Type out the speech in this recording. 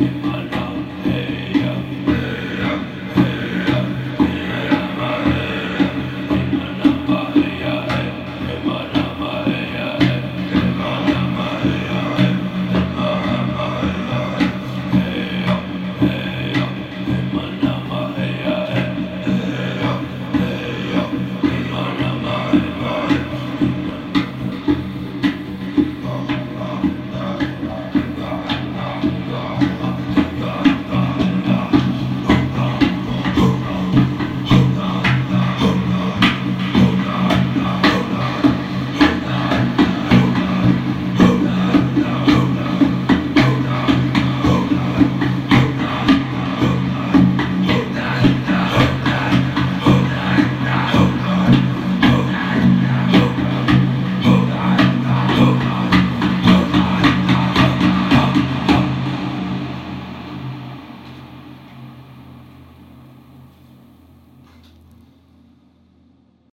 Amen.